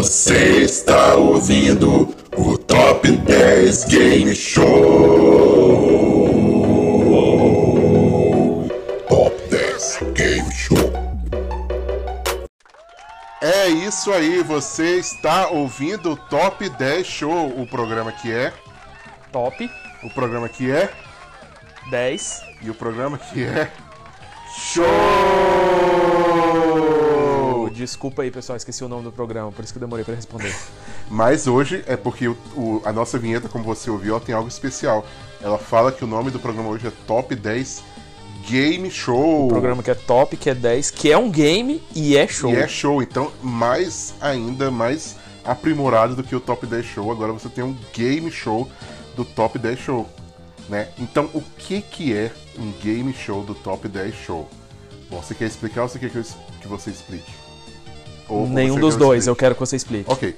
Você está ouvindo o Top 10 Game Show. Top 10 Game Show. É isso aí, você está ouvindo o Top 10 Show, o programa que é, Top o programa que é 10. e o programa que é Show! Desculpa aí, pessoal, esqueci o nome do programa, por isso que eu demorei pra responder. Mas hoje é porque o- o- a nossa vinheta, como você ouviu, ela tem algo especial. Ela fala que o nome do programa hoje é Top 10 Game Show. O programa que é top, que é 10, que é um game e é show. E é show, então mais ainda, mais aprimorado do que o Top 10 Show. Agora você tem um game show do Top 10 Show, né? Então o que que é um game show do Top 10 Show? Bom, você quer explicar ou você quer que, eu que você explique? Ou- Nenhum dos eu dois, eu explique? quero que você explique. Ok.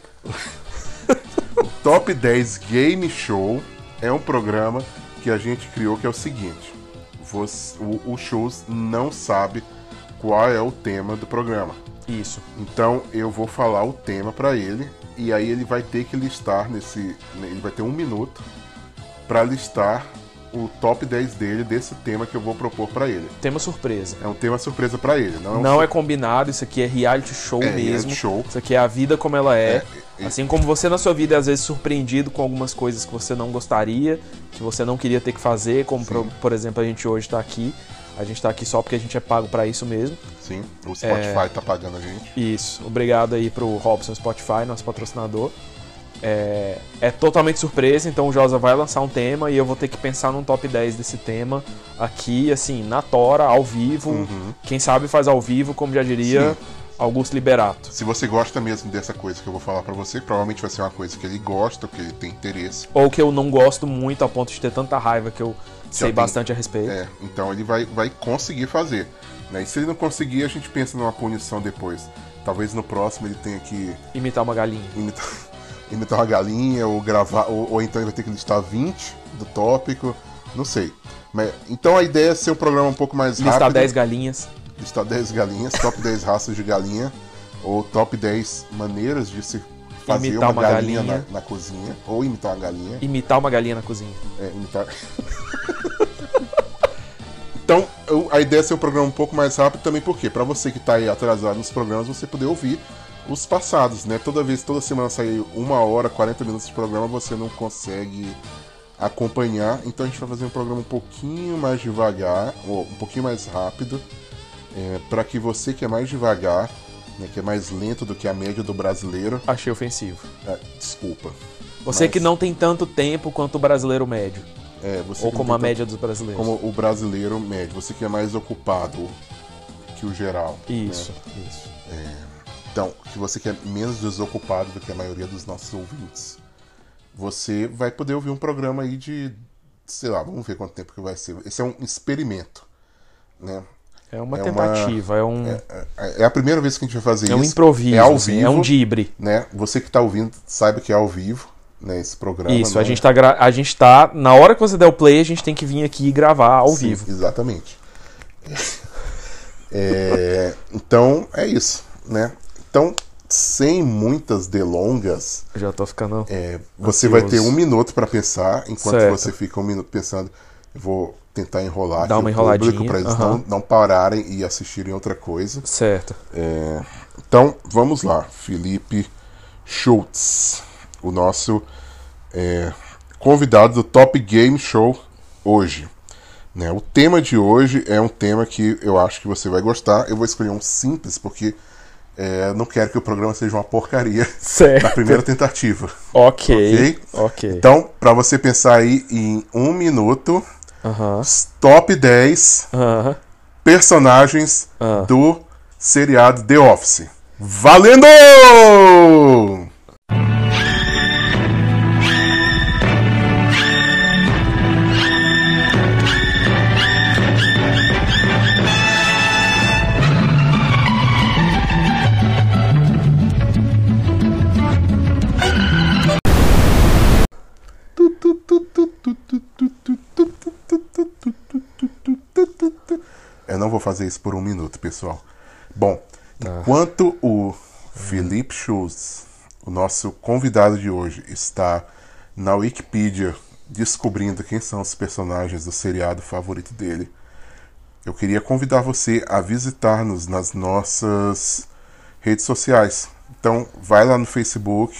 o Top 10 Game Show é um programa que a gente criou que é o seguinte: você- o, o shows não sabe qual é o tema do programa. Isso. Então eu vou falar o tema pra ele e aí ele vai ter que listar nesse, ele vai ter um minuto pra listar o top 10 dele desse tema que eu vou propor pra ele. Tema surpresa. É um tema surpresa pra ele, não é um Não su- é combinado, isso aqui é reality show É, mesmo. reality show. Isso aqui é a vida como ela é. É, Assim como você na sua vida é às vezes surpreendido com algumas coisas que você não gostaria, que você não queria ter que fazer, como por, por exemplo a gente hoje tá aqui. A gente tá aqui só porque a gente é pago pra isso mesmo. Sim, o Spotify tá pagando a gente. Isso. Obrigado aí pro Robson Spotify, nosso patrocinador. É, é totalmente surpresa, então o Josa vai lançar um tema e eu vou ter que pensar num top 10 desse tema aqui, assim, na tora, ao vivo. Quem sabe faz ao vivo, como já diria Sim. Augusto Liberato. Se você gosta mesmo dessa coisa que eu vou falar pra você, provavelmente vai ser uma coisa que ele gosta, que ele tem interesse. Ou que eu não gosto muito a ponto de ter tanta raiva que eu sei tem- bastante a respeito. É, então ele vai, vai conseguir fazer. Né? E se ele não conseguir, a gente pensa numa punição depois. Talvez no próximo ele tenha que Imitar uma galinha. imitar, imitar uma galinha ou gravar, ou, ou então ele vai ter que listar 20 do tópico, não sei. Mas, então a ideia é ser um programa um pouco mais Listar rápido. 10 galinhas. listar 10 galinhas, top 10 raças de galinha, ou top 10 maneiras de se fazer Imitar uma, uma galinha, galinha. Na, na cozinha, ou imitar uma galinha. Imitar uma galinha na cozinha. É, imitar. então, a ideia é ser um programa um pouco mais rápido também, por quê? Pra você que tá aí atrasado nos programas, você poder ouvir os passados, né? Toda vez, toda semana sair uma hora, 40 minutos de programa, você não consegue acompanhar. Então a gente vai fazer um programa um pouquinho mais devagar, ou um pouquinho mais rápido, é, para que você que é mais devagar, né, que é mais lento do que a média do brasileiro, Achei ofensivo. é, desculpa. Você Mas- que não tem tanto tempo quanto o brasileiro médio. É, você Ou como a média dos brasileiros. como o brasileiro médio, você que é mais ocupado que o geral. Isso, né? isso. Então, que você que é menos desocupado do que a maioria dos nossos ouvintes, você vai poder ouvir um programa aí de, sei lá, vamos ver quanto tempo que vai ser. Esse é um experimento, né? É uma É uma- tentativa, é um, É, é a primeira vez que a gente vai fazer é um isso. improviso, é ao assim, vivo, é um dibre. né? Você que tá ouvindo, saiba que é ao vivo, né, esse programa. Isso, a é- gente, tá gra- a gente tá. Na hora que você der o play, a gente tem que vir aqui e gravar ao Sim, vivo. Exatamente. É, então, é isso, né? Então, sem muitas delongas, já tô ficando. é, você vai ter um minuto para pensar, enquanto Certo. você fica um minuto pensando, eu vou tentar enrolar Dá uma o público para eles aham. não, não pararem e assistirem outra coisa. Certo. É, então, vamos lá. Felipe Schultz, o nosso é, convidado do Top Game Show hoje. Né, o tema de hoje é um tema que eu acho que você vai gostar. Eu vou escolher um simples, porque é, não quero que o programa seja uma porcaria Certo. na primeira tentativa. Ok. Ok. Então, para você pensar aí em um minuto, Aham. top 10 Aham. personagens Ah. do seriado The Office. Valendo! Eu não vou fazer isso por um minuto, pessoal. Bom, enquanto o Felipe Schultz o nosso convidado de hoje está na Wikipedia descobrindo quem são os personagens do seriado favorito dele, eu queria convidar você a visitar-nos nas nossas redes sociais. Então, vai lá no Facebook,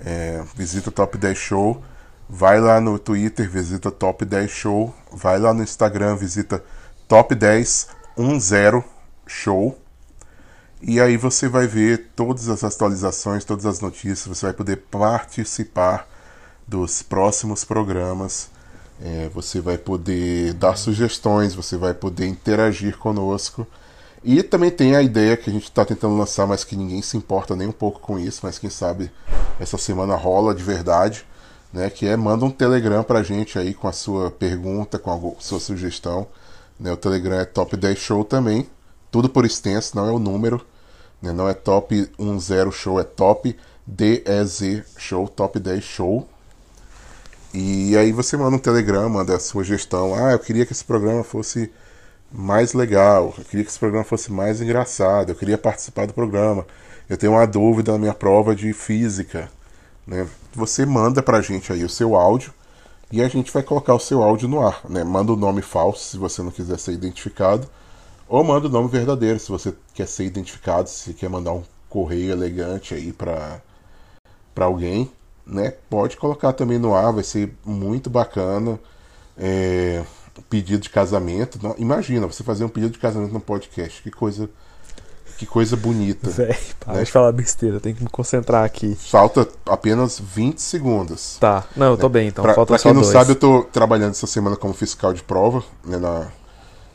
é, visita Top 10 Show, vai lá no Twitter, visita Top 10 Show, vai lá no Instagram, visita Top 10 10 Show. E aí você vai ver todas as atualizações, todas as notícias, você vai poder participar dos próximos programas. É, você vai poder dar sugestões, você vai poder interagir conosco. E também tem a ideia que a gente está tentando lançar, mas que ninguém se importa nem um pouco com isso, mas quem sabe essa semana rola de verdade, né? Que é manda um Telegram pra gente aí com a sua pergunta, com a sua sugestão. Né? O Telegram é Top 10 Show também, tudo por extenso, não é o número, né? não é Top 10 Show, é Top DEZ Show, Top 10 Show. E aí você manda um Telegram, manda a sua gestão. Ah, eu queria que esse programa fosse mais legal, eu queria que esse programa fosse mais engraçado, eu queria participar do programa, eu tenho uma dúvida na minha prova de física. Né? Você manda pra gente aí o seu áudio e a gente vai colocar o seu áudio no ar. Né? Manda o nome falso se você não quiser ser identificado, ou manda o nome verdadeiro se você quer ser identificado, se quer mandar um correio elegante aí pra alguém. Né? Pode colocar também no ar, vai ser muito bacana. É, pedido de casamento. Imagina, você fazer um pedido de casamento no podcast. Que coisa. Que coisa bonita. Véi, para né? de falar besteira, tem que me concentrar aqui. Falta apenas 20 segundos. Tá, não, eu tô bem, então. Pra, falta pra quem não dois. sabe, eu tô trabalhando essa semana como fiscal de prova, né, na,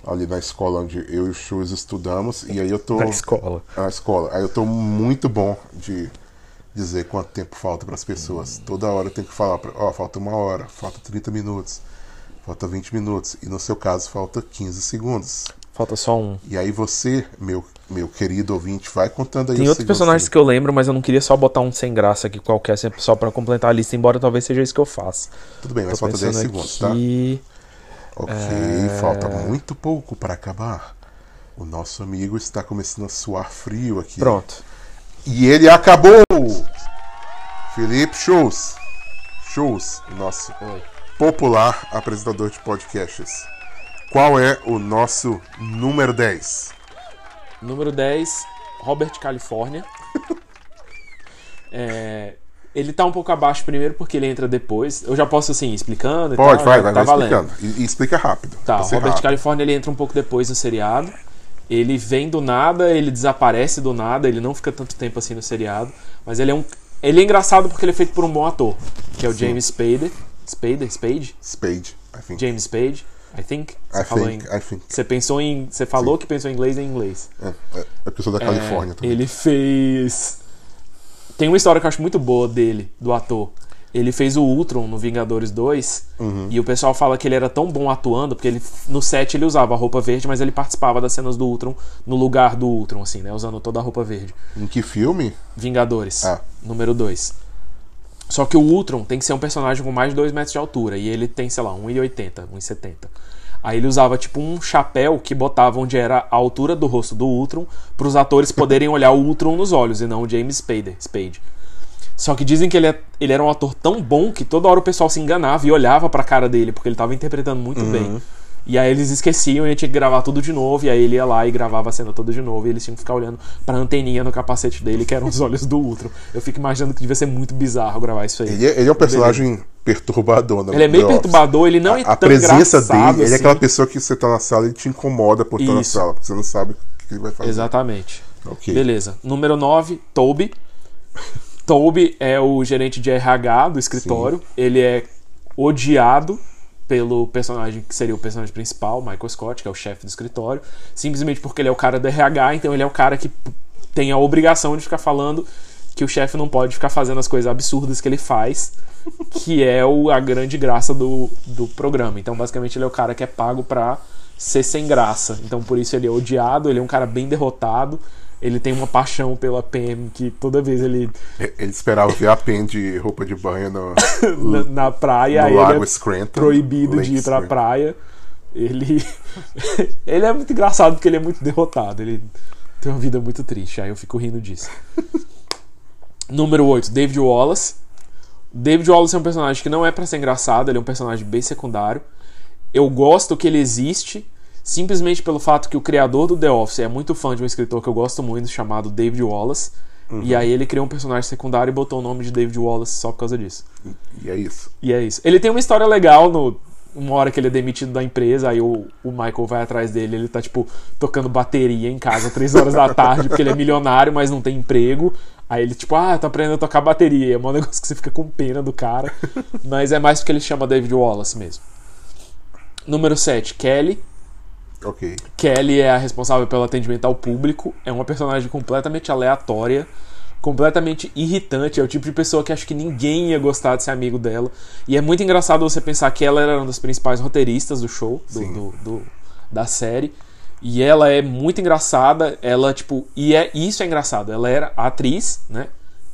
ali na escola onde eu e o Chus estudamos. E aí eu tô. Na escola. Na escola. Aí eu tô muito bom de dizer quanto tempo falta para as pessoas. Toda hora eu tenho que falar, ó, oh, falta uma hora, falta 30 minutos. Falta 20 minutos. E no seu caso, falta 15 segundos. Falta só um. E aí você, meu, meu querido ouvinte, vai contando aí Tem outros personagens que eu lembro, mas eu não queria só botar um sem graça aqui qualquer, só para completar a lista, embora talvez seja isso que eu faça. Tudo bem, mas falta 10 segundos, aqui... tá? Ok, é... falta muito pouco para acabar. O nosso amigo está começando a suar frio aqui. Pronto. E ele acabou! Felipe Shows. Shows, nosso Oi popular apresentador de podcasts. Qual é o nosso número 10? Número 10, Robert California. é, ele tá um pouco abaixo primeiro porque ele entra depois. Eu já posso assim, explicando Pode, vai, vai, tá vai explicando. E, e, explica rápido. Tá, o Robert rápido. California ele entra um pouco depois no seriado. Ele vem do nada, ele desaparece do nada, ele não fica tanto tempo assim no seriado. Mas ele é um. Ele é engraçado porque ele é feito por um bom ator, que é o Sim. James Spader. Spade? Spade? Spade, I think. James Spade, I think. Você I falou think, em... I think. Você pensou em. Você falou Sim. que pensou em inglês em inglês. É, é, é sou da Califórnia é, também. Ele fez. Tem uma história que eu acho muito boa dele, do ator. Ele fez o Ultron no Vingadores 2 uhum. e o pessoal fala que ele era tão bom atuando, porque ele no set ele usava a roupa verde, mas ele participava das cenas do Ultron no lugar do Ultron, assim, né? Usando toda a roupa verde. Em que filme? Vingadores, ah. número 2. Só que o Ultron tem que ser um personagem com mais de 2 metros de altura. E ele tem, sei lá, 1,80, 1,70. Aí ele usava tipo um chapéu que botava onde era a altura do rosto do Ultron para os atores poderem olhar o Ultron nos olhos e não o James Spader, Spade. Só que dizem que ele, é, ele era um ator tão bom que toda hora o pessoal se enganava e olhava para a cara dele porque ele estava interpretando muito uhum. bem. E aí eles esqueciam e tinha que gravar tudo de novo. E aí ele ia lá e gravava a cena toda de novo. E eles tinham que ficar olhando pra anteninha no capacete dele, que eram os olhos do Ultron. Eu fico imaginando que devia ser muito bizarro gravar isso aí. Ele é, ele é um personagem ele... perturbador, né? Ele é meio perturbador, ele não é a, a presença dele, assim. ele é aquela pessoa que você tá na sala e te incomoda por estar na sala, porque você não sabe o que ele vai fazer. Exatamente. Okay. Beleza. Número 9, Toby. Toby é o gerente de RH do escritório. Sim. Ele é odiado pelo personagem que seria o personagem principal, Michael Scott, que é o chefe do escritório, simplesmente porque ele é o cara do RH, então ele é o cara que tem a obrigação de ficar falando que o chefe não pode ficar fazendo as coisas absurdas que ele faz, que é o, a grande graça do, do programa. Então, basicamente, ele é o cara que é pago pra ser sem graça. Então, por isso ele é odiado, ele é um cara bem derrotado ele tem uma paixão pela Pam que toda vez ele. Ele esperava ver a Pam de roupa de banho no, na, na, praia, no lago ele é Scranton, proibido Lake de ir pra Scranton. praia. Ele. ele é muito engraçado porque ele é muito derrotado. Ele tem uma vida muito triste. Aí eu fico rindo disso. Número 8, David Wallace. David Wallace é um personagem que não é pra ser engraçado, ele é um personagem bem secundário. Eu gosto que ele existe simplesmente pelo fato que o criador do The Office é muito fã de um escritor que eu gosto muito, chamado David Wallace. E aí ele criou um personagem secundário e botou o nome de David Wallace só por causa disso. E é isso. E é isso. Ele tem uma história legal no. Uma hora que ele é demitido da empresa, aí o, o Michael vai atrás dele, ele tá, tipo, tocando bateria em casa três horas da tarde, porque ele é milionário, mas não tem emprego. Aí ele, tipo, ah, tá aprendendo a tocar bateria. É um negócio que você fica com pena do cara. Mas é mais porque ele chama David Wallace mesmo. Número 7, Kelly. Ok. Kelly é a responsável pelo atendimento ao público. É uma personagem completamente aleatória, completamente irritante. É o tipo de pessoa que acho que ninguém ia gostar de ser amigo dela. E é muito engraçado você pensar que ela era uma das principais roteiristas do show, do, do- do- da série. E ela é muito engraçada. Ela, tipo, e é isso é engraçado. Ela era a atriz, né?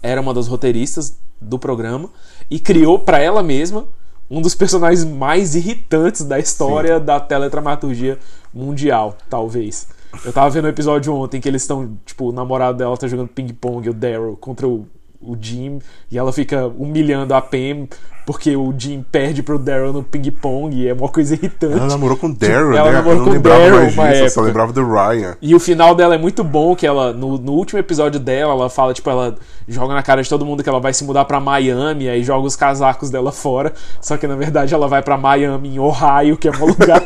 Era uma das roteiristas do programa e criou pra ela mesma um dos personagens mais irritantes da história da teledramaturgia mundial, talvez. Eu tava vendo um episódio ontem que eles estão, tipo, o namorado dela tá jogando ping-pong, o Daryl, contra o, o Jim, e ela fica humilhando a Pam porque o Jim perde pro Daryl no ping-pong, e é uma coisa irritante. Ela namorou com o Daryl, Ela né? namorou eu não com lembrava Daryl mais disso, eu só época. lembrava do Ryan. E o final dela é muito bom, que ela, no, no último episódio dela, ela fala, tipo, ela joga na cara de todo mundo que ela vai se mudar pra Miami, aí joga os casacos dela fora. Só que na verdade ela vai pra Miami, em Ohio, que é um lugar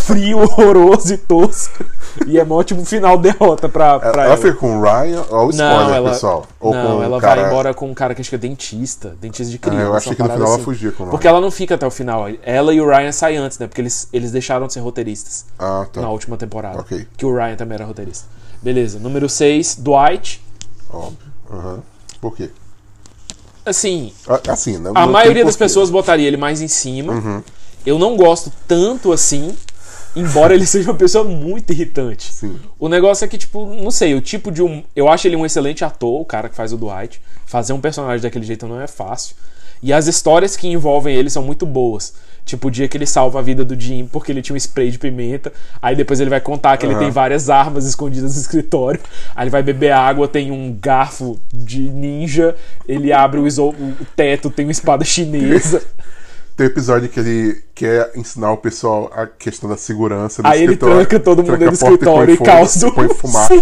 frio, horroroso e tosco. E é um ótimo final derrota pra, pra Ela, ela. fica com o Ryan, olha o spoiler, ela, pessoal. Ou não, com ela cara... vai embora com um cara que acho que é dentista, dentista de Ah, criança. eu achei que no final assim. ela fugia com o Ryan. Porque ela não fica até o final. Ela e o Ryan saem antes, né? Porque eles, eles deixaram de ser roteiristas Ah, tá. na última temporada. Que o Ryan também era roteirista. Beleza. Número 6, Dwight. Óbvio. Aham. Por quê? Assim, Ah, Assim, né? a não maioria das pessoas botaria ele mais em cima. Uhum. Eu não gosto tanto assim, embora ele seja uma pessoa muito irritante. Sim. O negócio é que, tipo, não sei, o tipo de um. Eu acho ele um excelente ator, o cara que faz o Dwight. Fazer um personagem daquele jeito não é fácil. E as histórias que envolvem ele são muito boas. Tipo, o dia que ele salva a vida do Jim porque ele tinha um spray de pimenta. Aí depois ele vai contar que ele Aham. tem várias armas escondidas no escritório. Aí ele vai beber água, tem um garfo de ninja. Ele abre o, iso- o teto, tem uma espada chinesa. Tem episódio que ele quer ensinar o pessoal a questão da segurança do Aí ele tranca todo mundo dentro do escritório e põe fogo, causa põe um fumaça.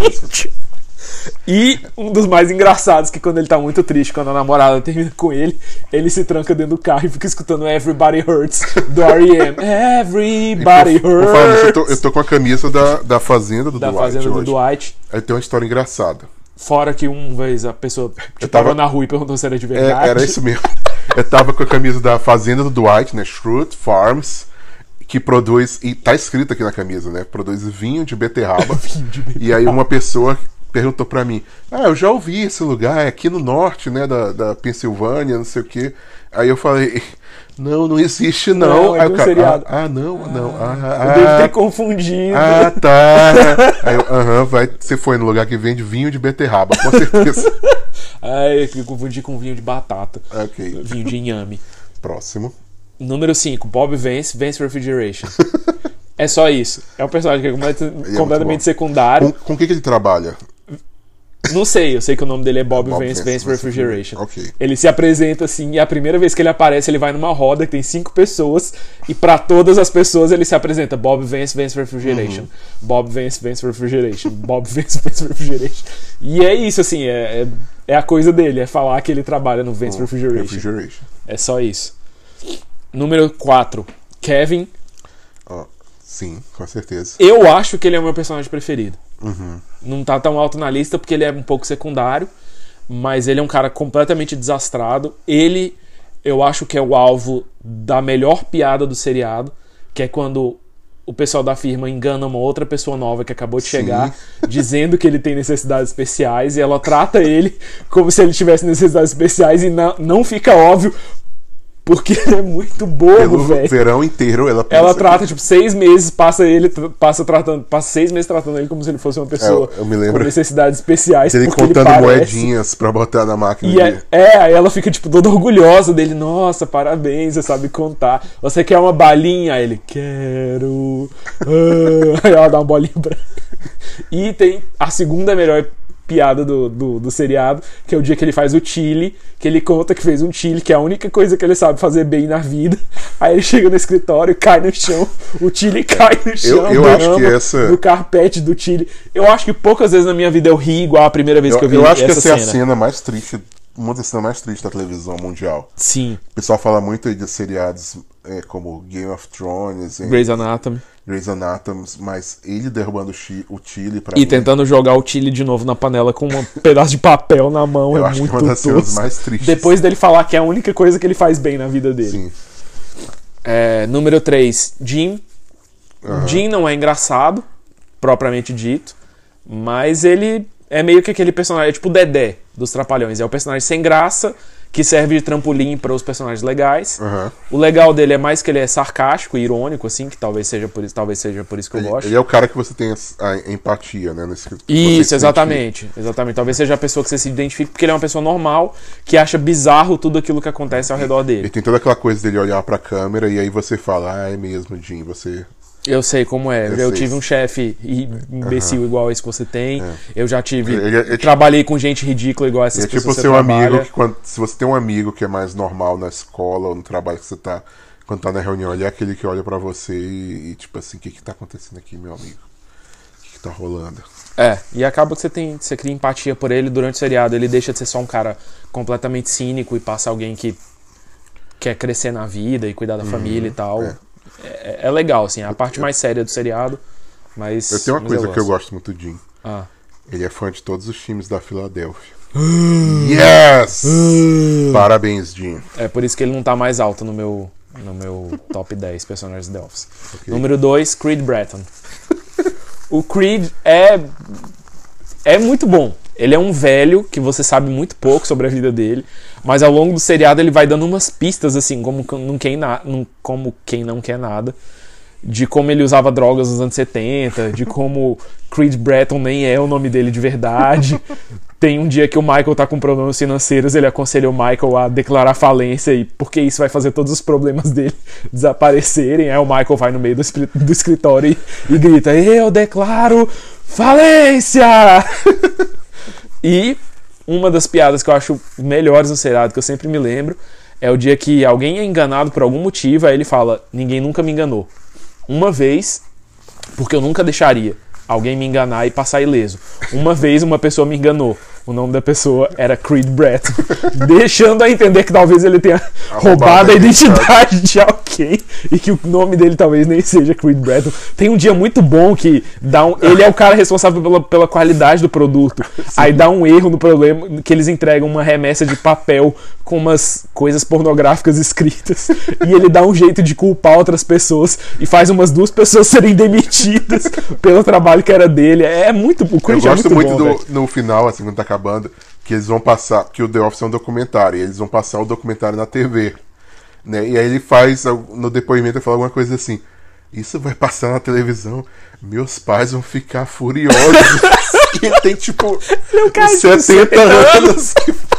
E um dos mais engraçados, que quando ele tá muito triste, quando a namorada termina com ele, ele se tranca dentro do carro e fica escutando Everybody Hurts do R.E.M. Everybody Por falar nisso, eu, tô, Hurts eu tô com a camisa da, da Fazenda do da Dwight fazenda do hoje. Dwight. Aí tem uma história engraçada. Fora que uma vez a pessoa que tava- tava na rua e perguntou se era de É, verdade. era isso mesmo. Eu tava com a camisa da Fazenda do Dwight, né? Shrewd Farms, que produz, e tá escrito aqui na camisa, né? Produz vinho de beterraba. Vinho de beterraba. E aí uma pessoa perguntou pra mim: Ah, eu já ouvi esse lugar, é aqui no norte, né? Da, da Pensilvânia, não sei o quê. Aí eu falei: Não, não existe não. Não, é aí um cara, seriado. ah, ah, não, não. Ah, Eu devo ah, ter confundido. ah, tá. Aí eu, aham, vai. Você foi no lugar que vende vinho de beterraba, com certeza. Ai, eu confundi com vinho de batata. ok. Vinho de inhame. Próximo. Número 5, Bob Vance, Vance Refrigeration. é só isso. É um personagem que é muito completamente bom. secundário. Com, com o que, que ele trabalha? Não sei, eu sei que o nome dele é Bob, Bob Vance, Vance, Vance Refrigeration. Ok. Ele se apresenta assim, e a primeira vez que ele aparece, ele vai numa roda que tem cinco pessoas, e pra todas as pessoas ele se apresenta Bob Vance, Vance Refrigeration. Bob Vance, Vance Refrigeration. Bob Vance, Vance Refrigeration. E é isso, assim, é, é, é a coisa dele, é falar que ele trabalha no Vance Refrigeration. Refrigeration. É só isso. Número 4, Kevin. Ó, sim, com certeza. Eu acho que ele é o meu personagem preferido. Uhum. Não tá tão alto na lista porque ele é um pouco secundário, mas ele é um cara completamente desastrado. Ele, eu acho que é o alvo da melhor piada do seriado, que é quando o pessoal da firma engana uma outra pessoa nova que acabou de Sim. chegar, dizendo que ele tem necessidades especiais, e ela trata ele como se ele tivesse necessidades especiais e não, não fica óbvio. Porque ele é muito bobo, velho. verão inteiro ela pensa Ela que- trata, tipo, seis meses, passa ele, passa tratando, passa seis meses tratando ele como se ele fosse uma pessoa É, eu me lembro com necessidades especiais. ele contando parece. moedinhas pra botar na máquina E é, é, aí ela fica, tipo, toda orgulhosa dele. Nossa, parabéns, você sabe contar. Você quer uma balinha? Aí ele, quero. Ah, aí ela dá uma bolinha pra E tem a segunda melhor piada do, do, do seriado, que é o dia que ele faz o chile, que ele conta que fez um chile, que é a única coisa que ele sabe fazer bem na vida. Aí ele chega no escritório, cai no chão, o chile cai no chão, eu acho que essa- no carpete do chile. Eu acho que poucas vezes na minha vida eu ri igual a primeira vez Eu, que eu vi eu acho que essa essa é a cena. cena mais triste, uma das cenas mais tristes da televisão mundial. Sim, O pessoal fala muito aí de seriados é, como Game of Thrones, e Grey's Anatomy. Grey's Anatomy, mas ele derrubando o, chi, o Chile pra E mim, tentando jogar o chile de novo na panela com um pedaço de papel na mão eu é acho muito que é uma das cenas mais tristes. Depois dele falar que é a única coisa que ele faz bem na vida dele. Sim. É, número 3, Jim. Aham. Jim não é engraçado, propriamente dito, mas ele é meio que aquele personagem, é tipo o Dedé dos Trapalhões. É o personagem sem graça, que serve de trampolim para os personagens legais. Aham. O legal dele é mais que ele é sarcástico e irônico, assim, que talvez seja por isso, talvez seja por isso que eu Ele, gosto. ele é o cara que você tem a, a empatia, né? Nesse, Isso, identifica. exatamente. Exatamente. Talvez seja a pessoa que você se identifique, porque ele é uma pessoa normal, que acha bizarro tudo aquilo que acontece ao redor E dele. tem toda aquela coisa dele olhar pra câmera e aí você fala, ah, é mesmo, Jim, você. Eu sei como é. Eu Eu, tive um chefe imbecil igual esse que você tem. Eu já tive. É- é tipo- trabalhei com gente ridícula igual essas é tipo pessoas que seu você amigo trabalha. que quando, se você tem um amigo que é mais normal na escola ou no trabalho que você tá, quando tá na reunião, ele é aquele que olha pra você e, e, tipo assim, o que que tá acontecendo aqui, meu amigo? O que que tá rolando? É, e acaba que você tem. Você cria empatia por ele durante o seriado. Ele deixa de ser só um cara completamente cínico e passa alguém que quer crescer na vida e cuidar da família e tal. é. É, é legal, assim, é a parte mais séria do seriado. Mas. Eu tenho uma coisa que eu gosto. muito do Jim. Ah. Ele é fã de todos os times da Filadélfia. yes! Parabéns, Jim. É por isso que ele não tá mais alto no meu, no meu top 10 personagens de The Office. Número 2, Creed Bratton. O Creed é é muito bom. Ele é um velho que você sabe muito pouco sobre a vida dele, mas ao longo do seriado ele vai dando umas pistas assim, como não quem, na, como quem não quer nada, de como ele usava drogas nos anos 70, de como Creed Bratton nem é o nome dele de verdade. Tem um dia que o Michael tá com problemas financeiros, ele aconselha o Michael a declarar falência e porque isso vai fazer todos os problemas dele desaparecerem. Aí o Michael vai no meio do, do escritório e, e grita: Eu declaro falência! e uma das piadas que eu acho melhores no seriado, que eu sempre me lembro, é o dia que alguém é enganado por algum motivo, aí ele fala: Ninguém nunca me enganou. Uma vez, porque eu nunca deixaria alguém me enganar e passar ileso. Uma vez uma pessoa me enganou. O nome da pessoa era Creed Bratton, deixando a entender que talvez ele tenha roubado a identidade de alguém e que o nome dele talvez nem seja Creed Bratton. Tem um dia muito bom que dá um, ele é o cara responsável pela, pela qualidade do produto. Aí dá um erro no problema que eles entregam uma remessa de papel com umas coisas pornográficas escritas e ele dá um jeito de culpar outras pessoas e faz umas duas pessoas serem demitidas pelo trabalho que era dele. É muito o Eu Creed é gosto muito, bom, do, no final, assim, quando tá que eles vão passar, que o The Office é um documentário, e eles vão passar o documentário na TV. Né? E aí ele faz, no depoimento, ele fala alguma coisa assim. Isso vai passar na televisão, meus pais vão ficar furiosos. e ele tem, tipo, cara de 70 60 anos.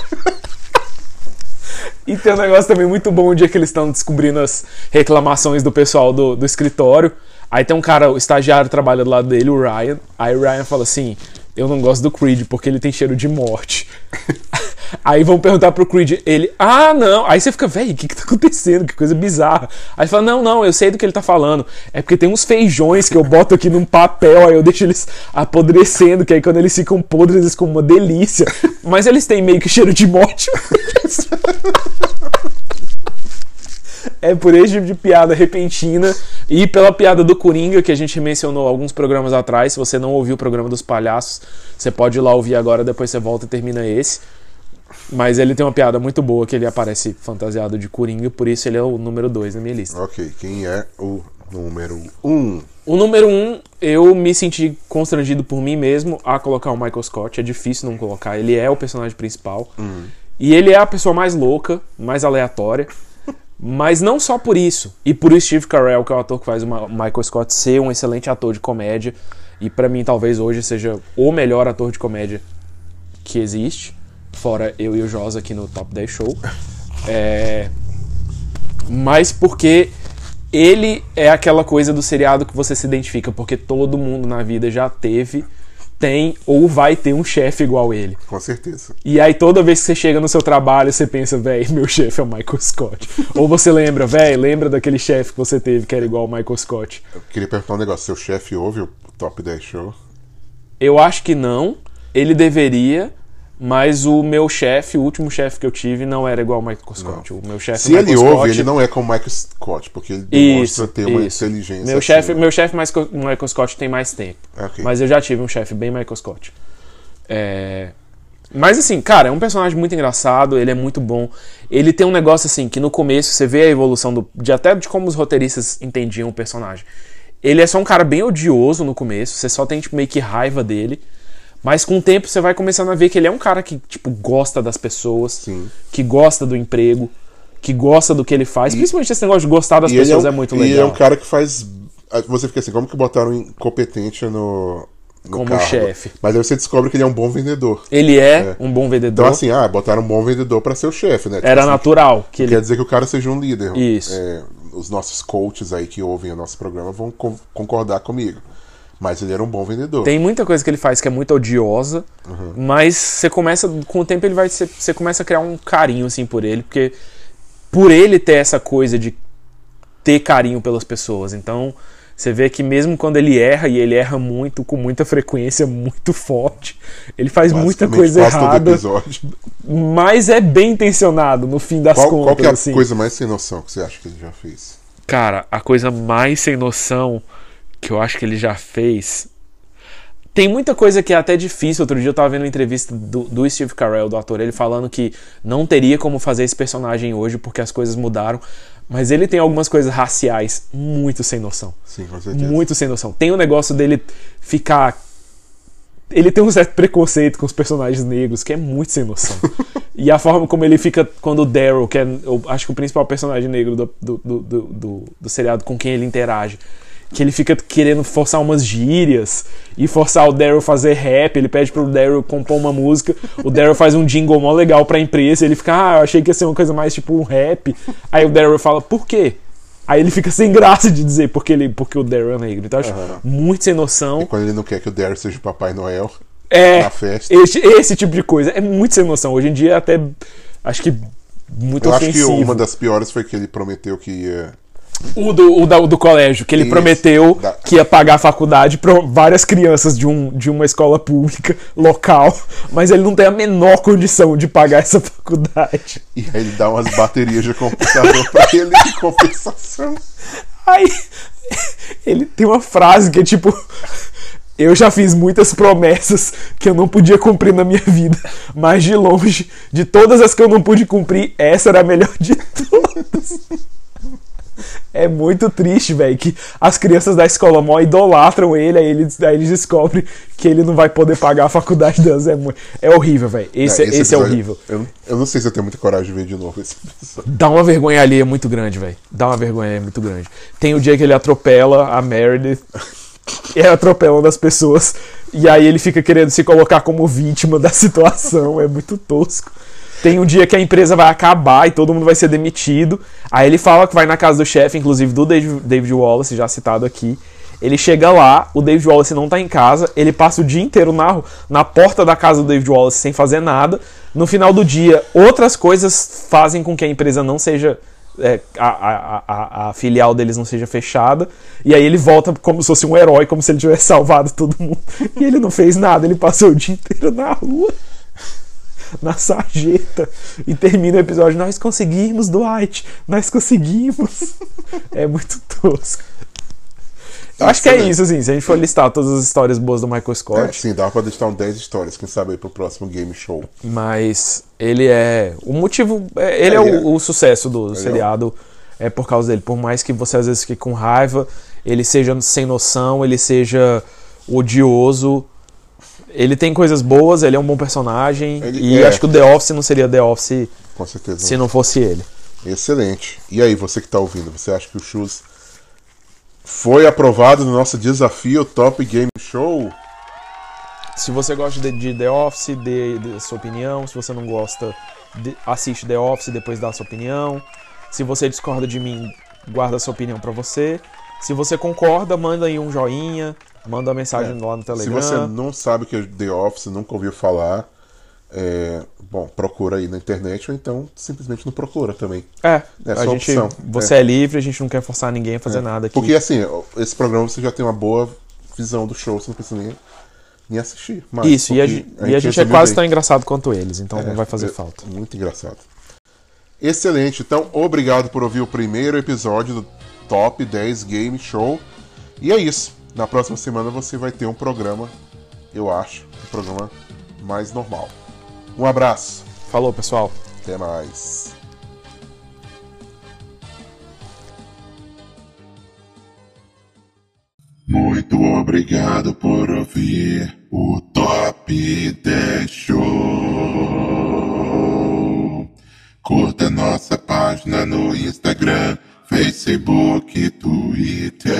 E tem um negócio também muito bom o dia que eles estão descobrindo as reclamações do pessoal do, do escritório. Aí tem um cara, o estagiário trabalha do lado dele, o Ryan. Aí o Ryan fala assim: Eu não gosto do Creed porque ele tem cheiro de morte. Aí vão perguntar pro Creed, ele, ah, não. Aí você fica, véi, o que que tá acontecendo? Que coisa bizarra. Aí fala, não, não, eu sei do que ele tá falando. É porque tem uns feijões que eu boto aqui num papel, aí eu deixo eles apodrecendo, que aí quando eles ficam podres, eles ficam uma delícia. Mas eles têm meio que cheiro de morte. É por esse tipo de piada repentina e pela piada do Coringa que a gente mencionou alguns programas atrás. Se você não ouviu o programa dos palhaços, você pode ir lá ouvir agora, depois você volta e termina esse. Mas ele tem uma piada muito boa que ele aparece fantasiado de Coringa, por isso ele é o número 2 na minha lista. ok, quem é o número 1? Um? O número 1, um, eu me senti constrangido por mim mesmo a colocar o Michael Scott. É difícil não colocar. Ele é o personagem principal. E ele é a pessoa mais louca, mais aleatória. Mas não só por isso. E por Steve Carell, que é o ator que faz o Michael Scott, ser um excelente ator de comédia. E pra mim, talvez hoje seja o melhor ator de comédia que existe. Fora eu e o Josa aqui no Top 10 Show. É... Mas porque ele é aquela coisa do seriado que você se identifica, porque todo mundo na vida já teve tem ou vai ter um chefe igual ele. Com certeza. E aí toda vez que você chega no seu trabalho, você pensa, véi, meu chefe é o Michael Scott. ou você lembra, véi, lembra daquele chefe que você teve que era igual ao Michael Scott. Eu queria perguntar um negócio. Seu chefe ouve o Top 10 Show? Eu acho que não. Ele deveria, mas o meu chefe, o último chefe que eu tive, não era igual ao Michael Scott. O meu chefe Se ele Michael ouve, Scott, ele não é como o Michael Scott, porque ele demonstra Isso, ter uma isso. inteligência. Meu chefe, assim. meu chefe o Michael Scott tem mais tempo. Ok. Mas eu já tive um chefe bem Michael Scott. É... Mas assim, cara, é um personagem muito engraçado, ele é muito bom. Ele tem um negócio assim que no começo você vê a evolução do, de até de como os roteiristas entendiam o personagem. Ele é só um cara bem odioso no começo, você só tem tipo, meio que raiva dele. Mas com o tempo você vai começando a ver que ele é um cara que tipo gosta das pessoas, Sim. que gosta do emprego, que gosta do que ele faz. Principalmente esse negócio de gostar das E ele pessoas é, é, um- muito E legal. é um cara que faz. Você fica assim, como que botaram incompetente no. no Como chefe. Mas aí você descobre que ele é um bom vendedor. Ele é, É. um bom vendedor. Então, assim, ah, botaram um bom vendedor pra ser o chefe, né? Tipo Era assim, natural que ele Quer dizer que o cara seja um líder. Isso. É, os nossos coaches aí que ouvem o nosso programa vão con- concordar comigo. Mas ele era um bom vendedor. Tem muita coisa que ele faz que é muito odiosa, mas você começa, com o tempo ele vai, você, você começa a criar um carinho assim por ele, porque por ele ter essa coisa de ter carinho pelas pessoas. Então, você vê que mesmo quando ele erra e ele erra muito, com muita frequência, muito forte, ele faz muita coisa errada, episódio. mas é bem intencionado no fim das Qual, contas, qual que é a assim. coisa mais sem noção que você acha que ele já fez? Cara, a coisa mais sem noção que eu acho que ele já fez. Tem muita coisa que é até difícil. Outro dia eu tava vendo uma entrevista do, do Steve Carell, do ator, ele falando que não teria como fazer esse personagem hoje porque as coisas mudaram. Mas ele tem algumas coisas raciais muito sem noção. Sim, com certeza. Muito sem noção. Tem o negócio dele ficar. Ele tem um certo preconceito com os personagens negros, que é muito sem noção. e a forma como ele fica quando o Daryl, que é, eu acho que o principal personagem negro do, do, do, do- do seriado com quem ele interage, que ele fica querendo forçar umas gírias e forçar o Daryl fazer rap. Ele pede pro Daryl compor uma música. O Daryl faz um jingle mó legal pra empresa. Ele fica, ah, eu achei que ia ser uma coisa mais tipo um rap. Aí o Daryl fala, por quê? Aí ele fica sem graça de dizer porque, ele, porque o Daryl é negro. Então eu acho Aham. muito sem noção. E quando ele não quer que o Daryl seja o Papai Noel É, na festa. esse, esse tipo de coisa é muito sem noção. Hoje em dia é até acho que muito Eu acho que ofensivo. uma das piores foi que ele prometeu que ia. O do, o da- o do colégio, que ele Isso, prometeu da- que ia pagar a faculdade para várias crianças de, um, de uma escola pública local, mas ele não tem a menor condição de pagar essa faculdade. E aí ele dá umas baterias de computador pra ele de compensação. Aí ele tem uma frase que é tipo. Eu já fiz muitas promessas que eu não podia cumprir na minha vida, mas de longe, de todas as que eu não pude cumprir, essa era a melhor de todas. É muito triste, velho, que as crianças da escola mó idolatram ele, aí eles, aí eles descobrem que ele não vai poder pagar a faculdade delas. É, muito, é horrível, velho. Esse, É, esse, é episódio- horrível. Eu, eu não sei se eu tenho muita coragem de ver de novo esse episódio. Dá uma vergonha ali, é muito grande, velho. Dá uma vergonha, é muito grande. Tem o dia que ele atropela a Meredith. É atropelando as pessoas. E aí ele fica querendo se colocar como vítima da situação. É muito tosco. Tem um dia que a empresa vai acabar e todo mundo vai ser demitido. Aí ele fala que vai na casa do chefe, inclusive do David, Wallace, já citado aqui. Ele chega lá, o David Wallace não tá em casa, ele passa o dia inteiro na, na porta da casa do David Wallace sem fazer nada. No final do dia, outras coisas fazem com que a empresa não seja. é, a, a, a, a filial deles não seja fechada. E aí ele volta como se fosse um herói, como se ele tivesse salvado todo mundo. E ele não fez nada, ele passou o dia inteiro na rua na sarjeta e termina o episódio. Nós conseguimos, Dwight, nós conseguimos. É muito tosco. Eu acho que é isso, assim. Se a gente for listar todas as histórias boas do Michael É, Scott, sim, dá pra deixar um 10 histórias, quem sabe aí pro próximo game show. mas ele é. O motivo. é- ele é, É, ele o, o sucesso do Legal. seriado. É por causa dele. Por mais que você às vezes fique com raiva, ele seja sem noção, ele seja odioso. Ele tem coisas boas, ele é um bom personagem. Ele e é. acho que o The Office não seria The Office se não fosse ele. Excelente. E aí, você que tá ouvindo, você acha que o Shoes foi aprovado no nosso desafio Top Game Show? Se você gosta de, de The Office, dê, dê sua opinião. Se você não gosta, de- assiste The Office e depois dá sua opinião. Se você discorda de mim, guarda sua opinião pra você. Se você concorda, manda aí um joinha. Manda uma mensagem lá no Se Telegram. você não sabe o que é The Office, nunca ouviu falar, é, bom, procura aí na internet ou então simplesmente não procura também. É, É a gente, opção, você é. livre, a gente não quer forçar ninguém a fazer nada aqui. Porque assim, esse programa você já tem uma boa visão do show, você não precisa nem, nem assistir. mais, Isso, e a, porque gente, a gente é quase tão engraçado quanto eles, então não vai fazer É, falta. Muito engraçado. Excelente, então obrigado por ouvir o primeiro episódio do Top 10 Game Show. E é isso. Na próxima semana você vai ter um programa, eu acho, um programa mais normal. Um abraço, Falou, pessoal. até mais. Muito obrigado por ouvir o Top 10 Show. Curta nossa página no Instagram, Facebook, Twitter.